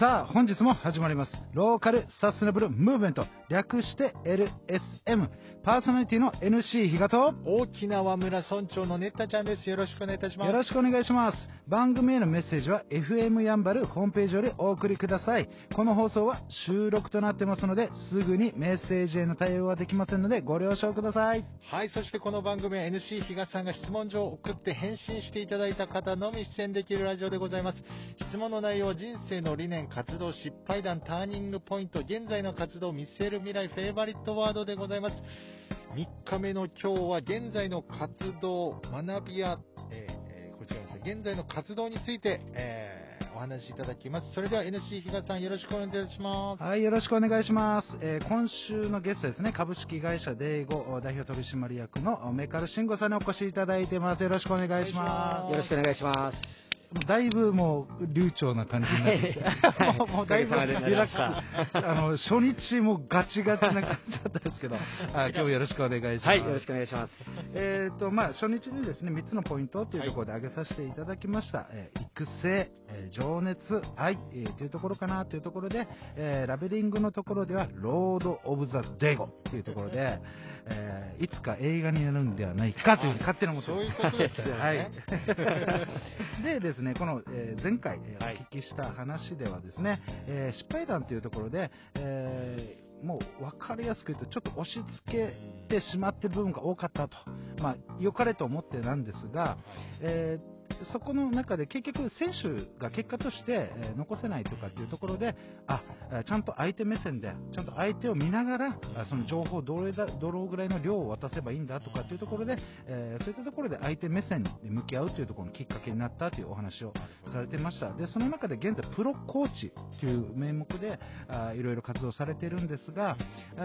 さあ、本日も始まります。ローカルサステナブルムーブメント、略して LSM。パーソナリティの NC 比嘉と、沖縄村村長のネッタちゃんです。よろしくお願いいたします。よろしくお願いします。番組へのメッセージは FM やんばるホームページよりお送りください。この放送は収録となってますので、すぐにメッセージへの対応はできませんので、ご了承ください。はい、そしてこの番組は NC 比嘉さんが質問状を送って返信していただいた方のみ出演できるラジオでございます。質問の内容、人生の理念、活動、失敗談、ターニングポイント、現在の活動、見据える未来、フェイバリットワードでございます。3日目の今日は現在の活動、学びや、えーえーこちらですね、現在の活動について、えーお話しいただきます。それでは NC 比嘉さんよろしくお願いいたします。はい、よろしくお願いします。えー今週のゲストですね、株式会社デイゴ代表取締役のメカル慎吾さんにお越しいただいてます。よろしくお願いします。よろしくお願いします。だいぶもう流暢な感じになってきて。もうもうだいぶ。リラックス。あの、初日もガチガチな感じだったんですけど、あ今日よろしくお願いします。はい、よろしくお願いします。えーとまあ、初日にですね3つのポイントというところで挙げさせていただきました、えー育成、えー情熱、愛、えーというところかなというところで、えーラベリングのところでは Lord of the デイゴというところで、えーいつか映画になるんではないかという勝手に思ってますそういうことですよね。はい。でですね、この、えー前回、お聞きした話ではですね、えー失敗談というところで、えーもう分かりやすく言うと、ちょっと押し付けてしまってる部分が多かったと。まあ、良かれと思ってなんですが、えーそこの中で結局選手が結果として、残せないとかっていうところで、あ、ちゃんと相手目線で、ちゃんと相手を見ながら、その情報をどれだ、どのぐらいの量を渡せばいいんだとかっていうところで、えそういったところで相手目線で向き合うというところのきっかけになったというお話をされてました。で、その中で現在プロコーチという名目で、いろいろ活動されているんですが、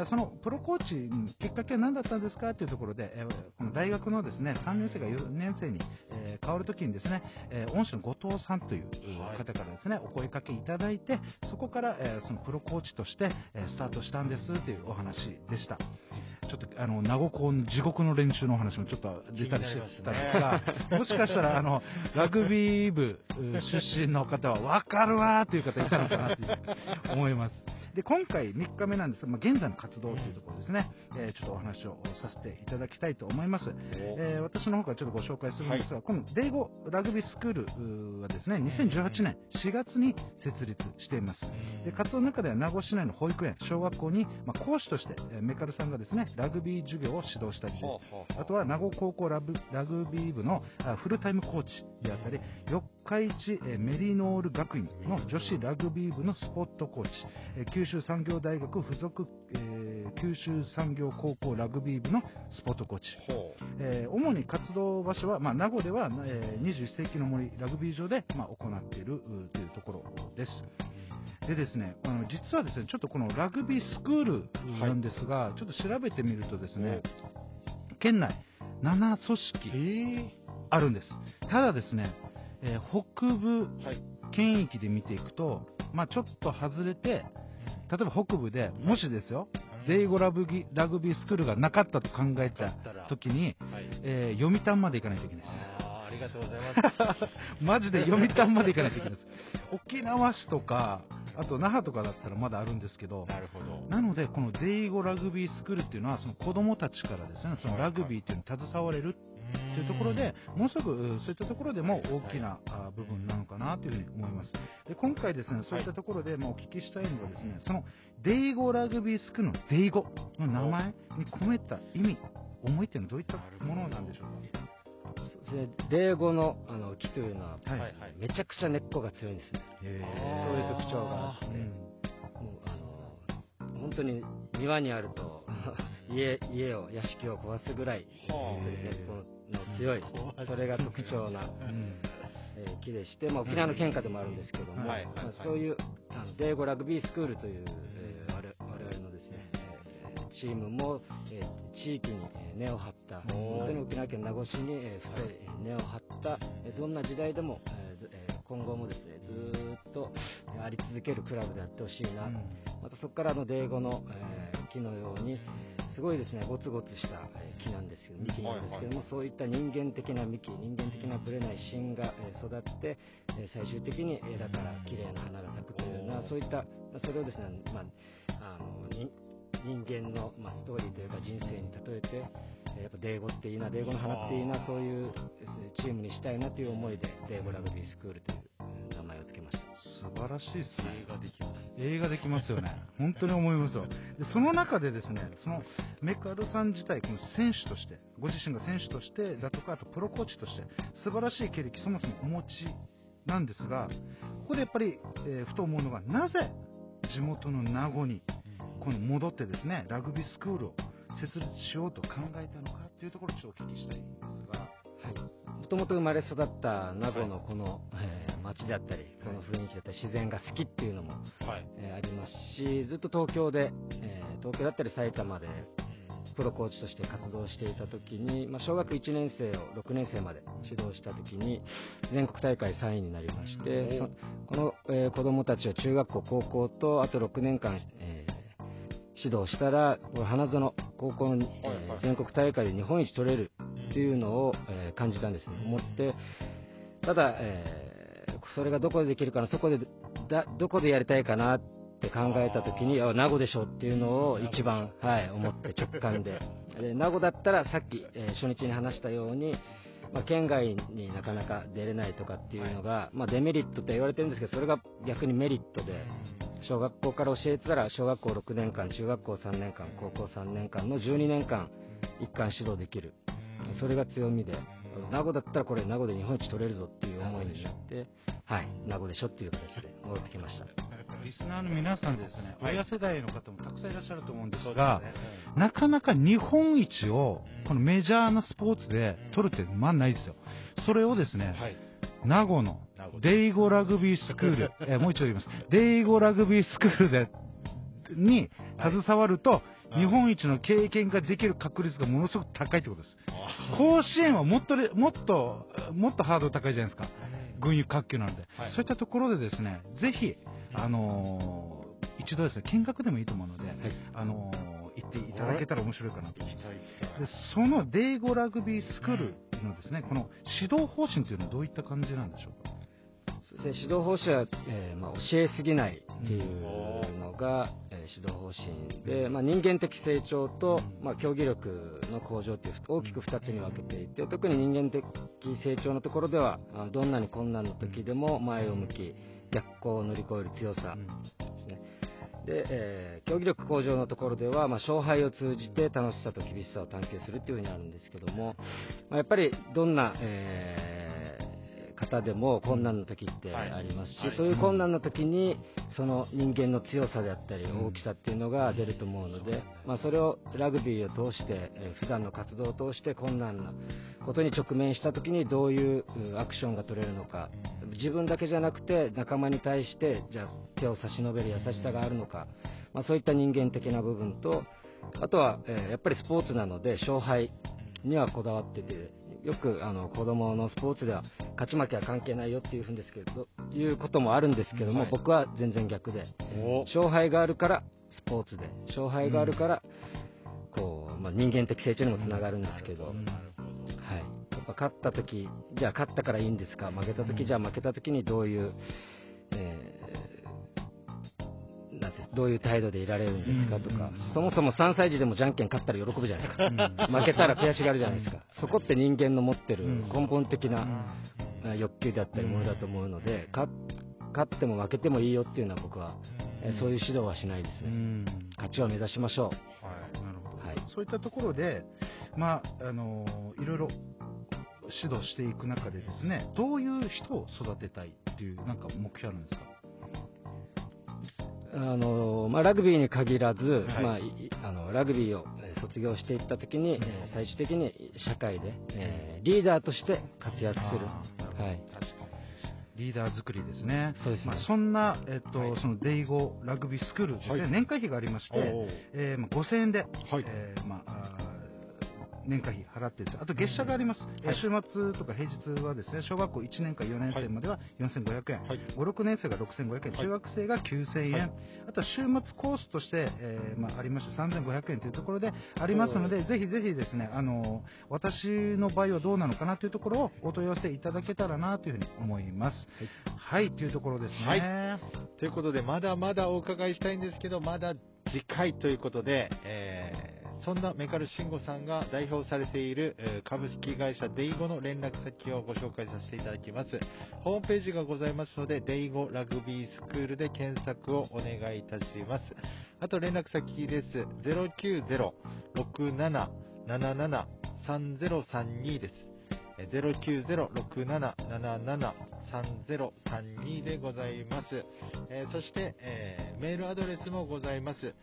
そのプロコーチにきっかけは何だったんですかというところで、この大学のですね、3年生が4年生に、変わるときにですね、えー恩師の後藤さんというはい方からですね、お声かけいただいて、そこから、えーそのプロコーチとして、えースタートしたんですというお話でした。ちょっと、あの、名護校の地獄の練習のお話もちょっと出たりしてたんですが、もしかしたら、あの、ラグビー部う出身の方は分かるわーという方いたのかなと思います。で、今回3日目なんですが、まあ、現在の活動というところですね、えーちょっとお話をさせていただきたいと思います。えー私の方からちょっとご紹介するんですが、このデイゴラグビースクールはですね、2018年4月に設立しています。で活動の中では名護市内の保育園、小学校に、まあ、講師として、えーメカルさんがですね、ラグビー授業を指導したりあとは名護高校ラブラグビー部のあフルタイムコーチであったり、四日市えーメリノール学院の女子ラグビー部のスポットコーチ、州産業大学附属、えー九州産業高校ラグビー部のスポットコーチ、ほえー主に活動場所は、まあ、名護では、えー21世紀の森ラグビー場で、まあ、行っているうというところです。でですね、あの実はですね、ちょっとこのラグビースクールなんですが、ちょっと調べてみるとですね、県内7組織えあるんです。ただですね、えー北部。県域で見ていくと、まあ、ちょっと外れて、例えば北部でもしですよ、デイゴラブギラグビースクールがなかったと考えた時に、はい。えー読谷まで行かないといけないです。あーありがとうございます。マジで読谷まで行かないといけないです。沖縄市とか、あと那覇とかだったらまだあるんですけど、なるほど。なので、このデイゴラグビースクールっていうのは、その子供たちからですね、そのラグビーっていうのに携われるというところで、ものすごくうそういったところでも大きなあ部分なのかなというふうに思います。で今回ですね、そういったところで、まあ、お聞きしたいのがですね、そのデイゴラグビースクールのデイゴの名前に込めた意味、思いっていうのはどういったものなんでしょうか？霊語のあの木というのは、はい。めちゃくちゃ根っこが強いんですね。へそういう特徴があって、うん。もうあの本当に庭にあると家家を屋敷を壊すぐらい、根っこの強い、それが特徴な、うん。えー木でして、まあ、沖縄の県下でもあるんですけども、まあそういうあのデーゴラグビースクールという、えー我々のですね、えーチームも、えー地域にえー根を張った、本当に沖縄県名護市に、えー太い根を張った、えーどんな時代でも、今後もですねずーっとえーあり続けるクラブであってほしいな、うん。またそこからあのデーゴの、えー木のようにすごいですね、ゴツゴツしたえー木なんですけど、幹なんですけども、そういった人間的な幹、人間的なぶれない芯がえー育って、えー最終的に枝から綺麗な花が咲くというような、そういった、まあそれをですね、まあ、あの人人間の、まあ、ストーリーというか人生に例えて、えーやっぱデーゴっていいな、デーゴの花っていいな、そういうえーチームにしたいなという思いで、デーゴラグビースクールというえー名前を付けました。素晴らしいですね。映画できます。映画できますよね。本当に思いますよ。で、その中でですね、そのメカルさん自体、この選手として、ご自身が選手としてだとか、あとプロコーチとして、素晴らしい経歴、そもそもお持ちなんですが、ここでやっぱり、えーふと思うのが、なぜ地元の名護に、この戻ってですね、ラグビースクールを設立しようと考えたのかっていうところをちょっとお聞きしたいんですが、はい、もともと生まれ育った名護のこの、えー街だったり、この雰囲気だったり、自然が好きっていうのも、はい。えーありますし、ずっと東京で、えー東京だったり埼玉でプロコーチとして活動していた時に、まあ、小学1年生を6年生まで指導した時に、全国大会3位になりまして、そこの、えー子供たちは中学校、高校と、あと6年間、えー指導したら、これ花園高校の、えー全国大会で日本一取れるっていうのを、えー感じたんですね。思って、ただ、えーそれがどこでできるかな、そこでだどこでやりたいかなって考えたときに、あ名護でしょっていうのを一番、はい、思って直感で。で名護だったらさっき、えー初日に話したように、まあ、県外になかなか出れないとかっていうのが、まあ、デメリットって言われてるんですけど、それが逆にメリットで、小学校から教えてたら、小学校6年間、中学校3年間、高校3年間の12年間、一貫指導できる。それが強みで、名護だったらこれ名護で日本一取れるぞっていう思いになって、はい、名護でしょっていう形で戻ってきました。リスナーの皆さんでですね、はい親世代の方もたくさんいらっしゃると思うんですが、ですねなかなか日本一を、このメジャーなスポーツで取るってまあないですよ。それをですね、はい。名護のデイゴラグビースクール、えーもう一度言います。デイゴラグビースクールで、に携わると、はい。日本一の経験ができる確率がものすごく高いってことです。あ甲子園はもっとれ、もっと、もっとハードル高いじゃないですか。ー群雄割拠なので、はい。そういったところでですね、ぜひ、あのー一度ですね、見学でもいいと思うので、あのー行っていただけたら面白いかなと。行きたい行きたい。でそのデイゴラグビースクールのですね、この指導方針というのはどういった感じなんでしょうか。そして指導方針は、えーまあ、教えすぎないっていうのが、えー指導方針で、まあ、人間的成長と、まあ、競技力の向上という大きく2つに分けていて特に人間的成長のところではあどんなに困難の時でも前を向き逆行を乗り越える強さ。ですね。で、えー競技力向上のところでは、まあ、勝敗を通じて楽しさと厳しさを探求するっていうふうにあるんですけども、まあ、やっぱりどんな、えー方でも困難の時ってはい。ありますし、はい。そういう困難の時にその人間の強さであったり大きさっていうのが出ると思うので、まあ、それをラグビーを通して、えー普段の活動を通して困難なことに直面した時にどういううアクションが取れるのか自分だけじゃなくて仲間に対してじゃあ手を差し伸べる優しさがあるのか、まあ、そういった人間的な部分とあとは、えーやっぱりスポーツなので勝敗にはこだわっててよくあの子供のスポーツでは勝ち負けは関係ないよっていうふうですけどいうこともあるんですけども、はい。僕は全然逆でお。勝敗があるからスポーツで勝敗があるから、こうまあ、人間的成長にもつながるんですけど、うん。なるほど。はい、やっぱ勝った時じゃあ勝ったからいいんですか？負けた時じゃあ負けた時にどういう、えーなんてどういう態度でいられるんですかとか、うん。そもそも3歳児でもじゃんけん勝ったら喜ぶじゃないですか、負けたら悔しがるじゃないですか、そこって人間の持ってる根本的な、あ欲求だったりものだと思うので、勝勝っても負けてもいいよっていうのは僕は、えーそういう指導はしないですね、うん。勝ちを目指しましょはい。なるほど、はい。そういったところで、まああのいろいろ指導していく中でですね、どういう人を育てたいっていうなんか目標あるんですか？う、あのまあ、ラグビーに限らず、はい。まあ、いあのラグビーをえー卒業していった時に、えー最終的に社会で、えーリーダーとして活躍する。はい。確かに。リーダー作りですね。そうですね。まあ、そんな、えっと、はい。そのデイゴラグビースクールですね、はい。年会費がありまして、えーまあ、5000円で、はい。えーまあ年会費払ってですあと月謝があります、えー週末とか平日はですね。小学校1年から4年生までは4500円、はい。5、6年生が6500円、はい。中学生が9000円、はい。あとは週末コースとして、えーまあ、ありまして3500円というところでありますので、ぜひぜひですね、あの私の場合はどうなのかなというところをお問い合わせいただけたらなというふうに思います。はい、というところですね。はい。ということで、まだまだお伺いしたいんですけど、まだ次回ということで、えーそんなメカル慎吾さんが代表されている、株式会社デイゴの連絡先をご紹介させていただきます。ホームページがございますので、デイゴラグビースクールで検索をお願いいたします。あと連絡先です。090-6777-3032です。090-6777-3032でございます。えーそして、えーメールアドレスもございます。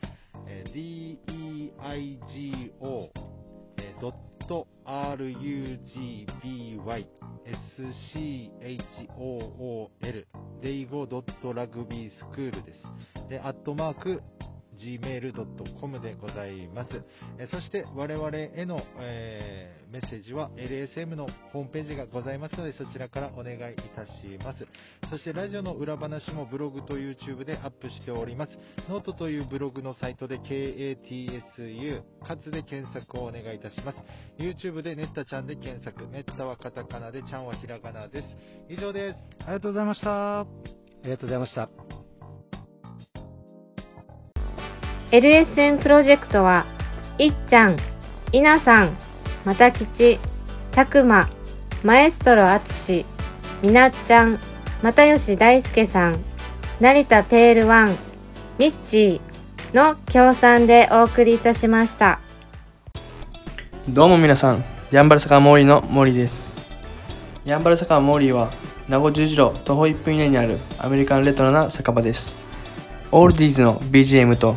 えー deigo えー .rugby school デイゴドットラグビースクールです。で、アットマーク gmail.com でございます。えーそして我々への、えーメッセージは LSM のホームページがございますのでそちらからお願いいたします。そしてラジオの裏話もブログと YouTube でアップしております。ノートというブログのサイトで KATSU かつで検索をお願いいたします。YouTube でネッタちゃんで検索。ネッタはカタカナでちゃんはひらがなです。以上です。ありがとうございました。ありがとうございました。LSN プロジェクトは、いっちゃん、いなさん、またきち、たくま、マエストロあつし、みなっちゃん、またよし大輔さん、成田ペールワン、ミッチーの協賛でお送りいたしました。どうも皆さん、ヤンバル坂モーリーのモーリーです。ヤンバル坂モーリーは、名護十字路徒歩1分以内にあるアメリカンレトロな酒場です。オールディーズの BGM と